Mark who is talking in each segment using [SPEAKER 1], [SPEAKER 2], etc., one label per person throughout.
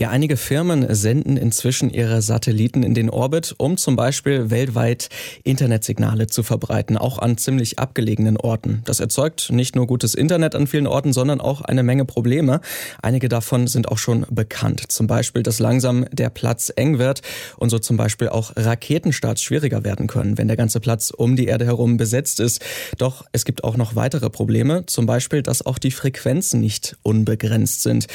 [SPEAKER 1] Ja, einige Firmen senden inzwischen ihre Satelliten in den Orbit, um zum Beispiel weltweit Internetsignale zu verbreiten, auch an ziemlich abgelegenen Orten. Das erzeugt nicht nur gutes Internet an vielen Orten, sondern auch eine Menge Probleme. Einige davon sind auch schon bekannt. Zum Beispiel, dass langsam der Platz eng wird und so zum Beispiel auch Raketenstarts schwieriger werden können, wenn der ganze Platz um die Erde herum besetzt ist. Doch es gibt auch noch weitere Probleme, zum Beispiel, dass auch die Frequenzen nicht unbegrenzt sind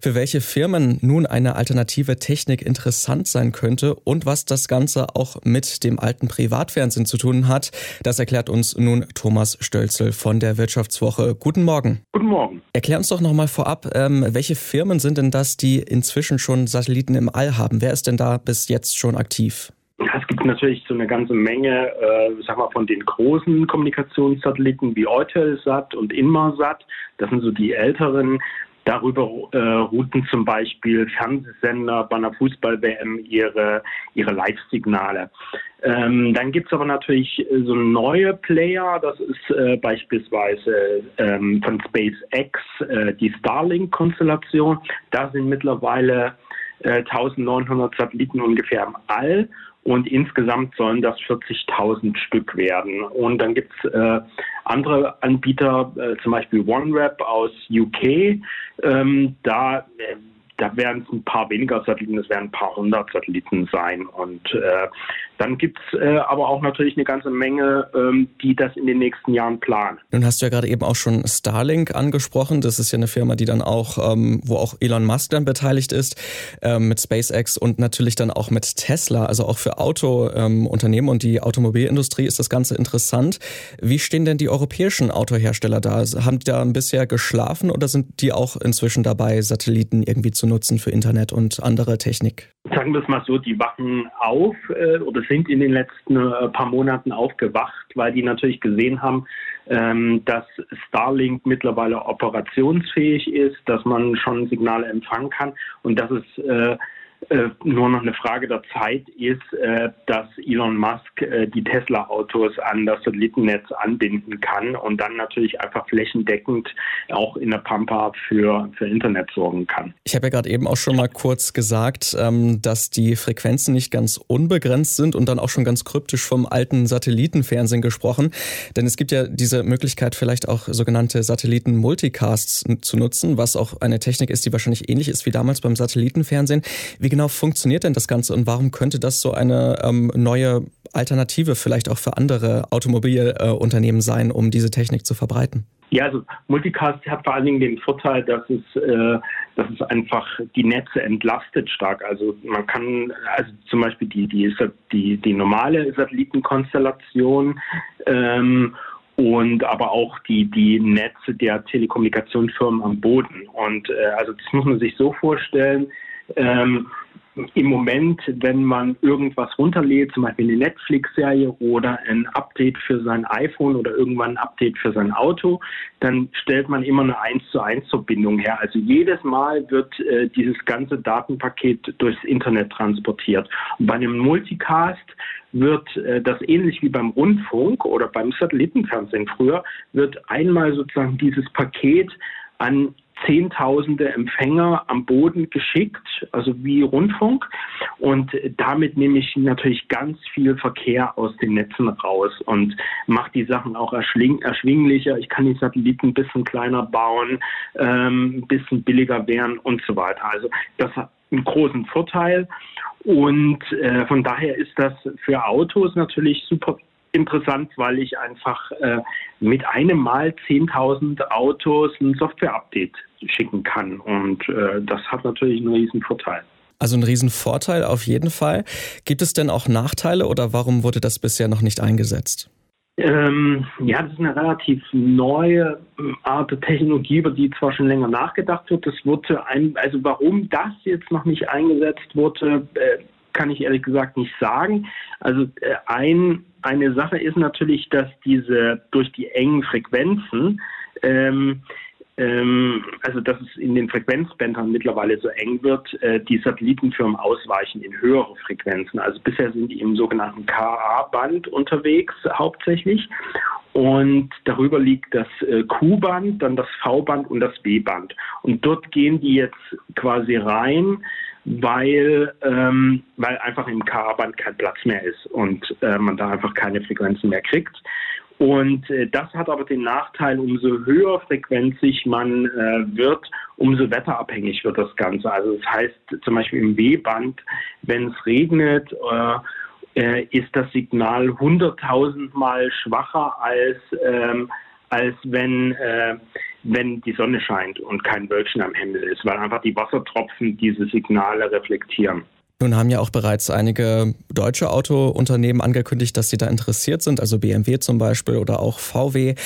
[SPEAKER 1] für welche Firmen nun eine alternative Technik interessant sein könnte und was das Ganze auch mit dem alten Privatfernsehen zu tun hat, das erklärt uns nun Thomas Stölzel von der Wirtschaftswoche. Guten Morgen.
[SPEAKER 2] Guten Morgen.
[SPEAKER 1] Erklär uns doch nochmal vorab, ähm, welche Firmen sind denn das, die inzwischen schon Satelliten im All haben? Wer ist denn da bis jetzt schon aktiv?
[SPEAKER 2] es gibt natürlich so eine ganze Menge, äh, sag mal, von den großen Kommunikationssatelliten wie Eutelsat und Inmarsat. Das sind so die älteren. Darüber äh, routen zum Beispiel Fernsehsender bei einer Fußball-WM ihre, ihre Live-Signale. Ähm, dann gibt es aber natürlich so neue Player, das ist äh, beispielsweise ähm, von SpaceX äh, die Starlink-Konstellation. Da sind mittlerweile 1900 äh, Satelliten ungefähr im All und insgesamt sollen das 40.000 Stück werden. Und dann gibt es äh, andere Anbieter, äh, zum Beispiel OneWeb aus UK. Ähm, da äh, da werden es ein paar weniger Satelliten, es werden ein paar hundert Satelliten sein. Und äh, dann gibt es äh, aber auch natürlich eine ganze Menge, ähm, die das in den nächsten Jahren planen.
[SPEAKER 1] Nun hast du ja gerade eben auch schon Starlink angesprochen. Das ist ja eine Firma, die dann auch, ähm, wo auch Elon Musk dann beteiligt ist, ähm, mit SpaceX und natürlich dann auch mit Tesla. Also auch für Autounternehmen ähm, und die Automobilindustrie ist das Ganze interessant. Wie stehen denn die europäischen Autohersteller da? Haben die da bisher geschlafen oder sind die auch inzwischen dabei, Satelliten irgendwie zu nutzen für Internet und andere Technik?
[SPEAKER 2] Sagen wir es mal so, die wachen auf äh, oder sind in den letzten äh, paar Monaten aufgewacht, weil die natürlich gesehen haben, ähm, dass Starlink mittlerweile operationsfähig ist, dass man schon Signale empfangen kann und dass es äh, nur noch eine Frage der Zeit ist, äh, dass Elon Musk äh, die Tesla-Autos an das Satellitennetz anbinden kann und dann natürlich einfach flächendeckend auch in der Pampa für, für Internet sorgen kann.
[SPEAKER 1] Ich habe ja gerade eben auch schon mal kurz gesagt, ähm, dass die Frequenzen nicht ganz unbegrenzt sind und dann auch schon ganz kryptisch vom alten Satellitenfernsehen gesprochen. Denn es gibt ja diese Möglichkeit, vielleicht auch sogenannte Satelliten-Multicasts zu nutzen, was auch eine Technik ist, die wahrscheinlich ähnlich ist wie damals beim Satellitenfernsehen. Wie wie genau funktioniert denn das Ganze und warum könnte das so eine ähm, neue Alternative vielleicht auch für andere Automobilunternehmen äh, sein, um diese Technik zu verbreiten?
[SPEAKER 2] Ja, also Multicast hat vor allen Dingen den Vorteil, dass es, äh, dass es einfach die Netze entlastet stark. Also man kann, also zum Beispiel die, die, die, die normale Satellitenkonstellation ähm, und aber auch die, die Netze der Telekommunikationsfirmen am Boden. Und äh, also das muss man sich so vorstellen, ähm, im Moment, wenn man irgendwas runterlädt, zum Beispiel eine Netflix-Serie oder ein Update für sein iPhone oder irgendwann ein Update für sein Auto, dann stellt man immer eine 1 zu 1 Verbindung her. Also jedes Mal wird äh, dieses ganze Datenpaket durchs Internet transportiert. Und bei einem Multicast wird äh, das ähnlich wie beim Rundfunk oder beim Satellitenfernsehen früher, wird einmal sozusagen dieses Paket an Zehntausende Empfänger am Boden geschickt, also wie Rundfunk. Und damit nehme ich natürlich ganz viel Verkehr aus den Netzen raus und mache die Sachen auch erschwinglicher. Ich kann die Satelliten ein bisschen kleiner bauen, ähm, ein bisschen billiger werden und so weiter. Also das hat einen großen Vorteil. Und äh, von daher ist das für Autos natürlich super interessant, weil ich einfach äh, mit einem Mal 10.000 Autos ein Software-Update schicken kann. Und äh, das hat natürlich einen riesen Vorteil.
[SPEAKER 1] Also ein Riesenvorteil auf jeden Fall. Gibt es denn auch Nachteile oder warum wurde das bisher noch nicht eingesetzt?
[SPEAKER 2] Ähm, ja, das ist eine relativ neue ähm, Art der Technologie, über die zwar schon länger nachgedacht wird. Das wurde ein, also warum das jetzt noch nicht eingesetzt wurde, äh, kann ich ehrlich gesagt nicht sagen. Also äh, ein, eine Sache ist natürlich, dass diese durch die engen Frequenzen ähm, ähm, also dass es in den Frequenzbändern mittlerweile so eng wird, äh, die Satellitenfirmen ausweichen in höhere Frequenzen. Also bisher sind die im sogenannten KA-Band unterwegs hauptsächlich. Und darüber liegt das äh, Q-Band, dann das V-Band und das B-Band. Und dort gehen die jetzt quasi rein, weil, ähm, weil einfach im K-Band kein Platz mehr ist und äh, man da einfach keine Frequenzen mehr kriegt. Und äh, das hat aber den Nachteil, umso höher frequenzig man äh, wird, umso wetterabhängig wird das Ganze. Also das heißt zum Beispiel im W-Band, wenn es regnet, äh, äh, ist das Signal hunderttausendmal schwacher als, ähm, als wenn, äh, wenn die Sonne scheint und kein Wölkchen am Himmel ist, weil einfach die Wassertropfen diese Signale reflektieren.
[SPEAKER 1] Nun haben ja auch bereits einige deutsche Autounternehmen angekündigt, dass sie da interessiert sind, also BMW zum Beispiel oder auch VW.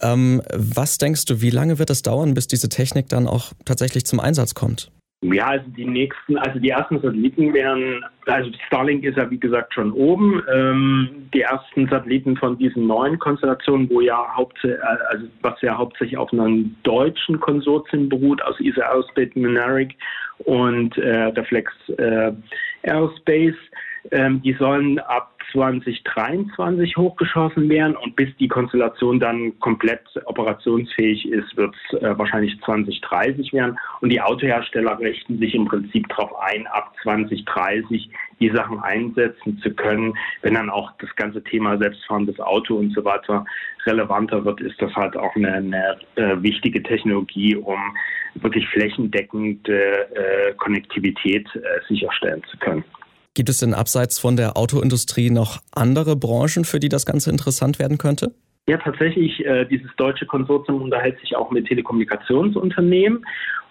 [SPEAKER 1] Ähm, was denkst du, wie lange wird es dauern, bis diese Technik dann auch tatsächlich zum Einsatz kommt?
[SPEAKER 2] Ja, also die nächsten, also die ersten Satelliten wären, also Starlink ist ja wie gesagt schon oben. Ähm, die ersten Satelliten von diesen neuen Konstellationen, wo ja hauptsächlich, also was ja hauptsächlich auf einem deutschen Konsortium beruht, aus ESA Aerospace Mynaric und äh, Reflex äh, Aerospace, ähm, die sollen ab 2023 hochgeschossen werden und bis die Konstellation dann komplett operationsfähig ist, wird es äh, wahrscheinlich 2030 werden. Und die Autohersteller richten sich im Prinzip darauf ein, ab 2030 die Sachen einsetzen zu können. Wenn dann auch das ganze Thema selbstfahrendes Auto und so weiter relevanter wird, ist das halt auch eine, eine äh, wichtige Technologie, um wirklich flächendeckend äh, Konnektivität äh, sicherstellen zu können.
[SPEAKER 1] Gibt es denn abseits von der Autoindustrie noch andere Branchen, für die das Ganze interessant werden könnte?
[SPEAKER 2] Ja, tatsächlich, äh, dieses deutsche Konsortium unterhält sich auch mit Telekommunikationsunternehmen.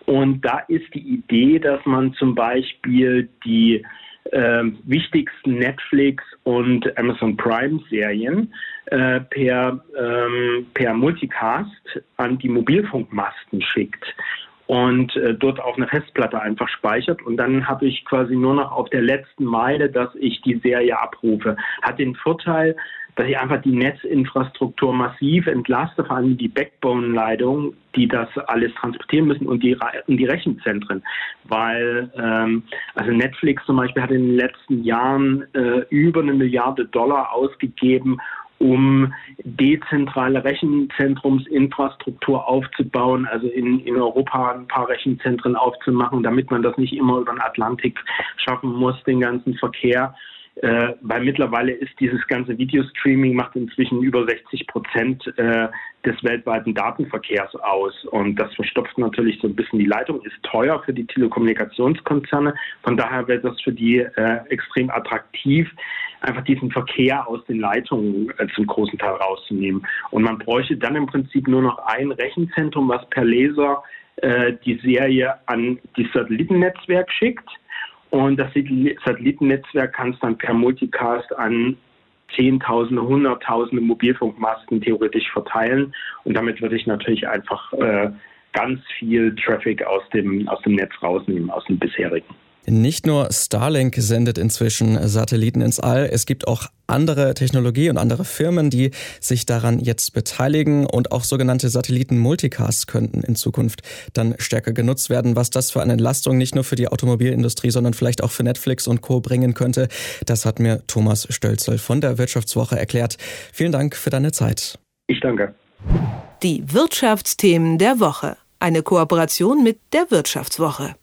[SPEAKER 2] Und da ist die Idee, dass man zum Beispiel die äh, wichtigsten Netflix und Amazon Prime Serien äh, per, ähm, per Multicast an die Mobilfunkmasten schickt und äh, dort auf eine Festplatte einfach speichert und dann habe ich quasi nur noch auf der letzten Meile, dass ich die Serie abrufe. Hat den Vorteil, dass ich einfach die Netzinfrastruktur massiv entlaste, vor allem die Backbone-Leitung, die das alles transportieren müssen und die, und die Rechenzentren. Weil ähm, also Netflix zum Beispiel hat in den letzten Jahren äh, über eine Milliarde Dollar ausgegeben, um dezentrale Rechenzentrumsinfrastruktur aufzubauen, also in, in Europa ein paar Rechenzentren aufzumachen, damit man das nicht immer über den Atlantik schaffen muss, den ganzen Verkehr. Äh, weil mittlerweile ist dieses ganze Videostreaming macht inzwischen über 60 Prozent äh, des weltweiten Datenverkehrs aus. Und das verstopft natürlich so ein bisschen die Leitung, ist teuer für die Telekommunikationskonzerne. Von daher wird das für die äh, extrem attraktiv, einfach diesen Verkehr aus den Leitungen äh, zum großen Teil rauszunehmen. Und man bräuchte dann im Prinzip nur noch ein Rechenzentrum, was per Laser äh, die Serie an die Satellitennetzwerk schickt. Und das Satellitennetzwerk kann es dann per Multicast an Zehntausende, Hunderttausende Mobilfunkmasten theoretisch verteilen. Und damit würde ich natürlich einfach äh, ganz viel Traffic aus dem, aus dem Netz rausnehmen, aus dem bisherigen.
[SPEAKER 1] Nicht nur Starlink sendet inzwischen Satelliten ins All, es gibt auch andere Technologie und andere Firmen, die sich daran jetzt beteiligen und auch sogenannte Satelliten-Multicasts könnten in Zukunft dann stärker genutzt werden. Was das für eine Entlastung nicht nur für die Automobilindustrie, sondern vielleicht auch für Netflix und Co. bringen könnte, das hat mir Thomas Stölzel von der Wirtschaftswoche erklärt. Vielen Dank für deine Zeit.
[SPEAKER 2] Ich danke.
[SPEAKER 3] Die Wirtschaftsthemen der Woche. Eine Kooperation mit der Wirtschaftswoche.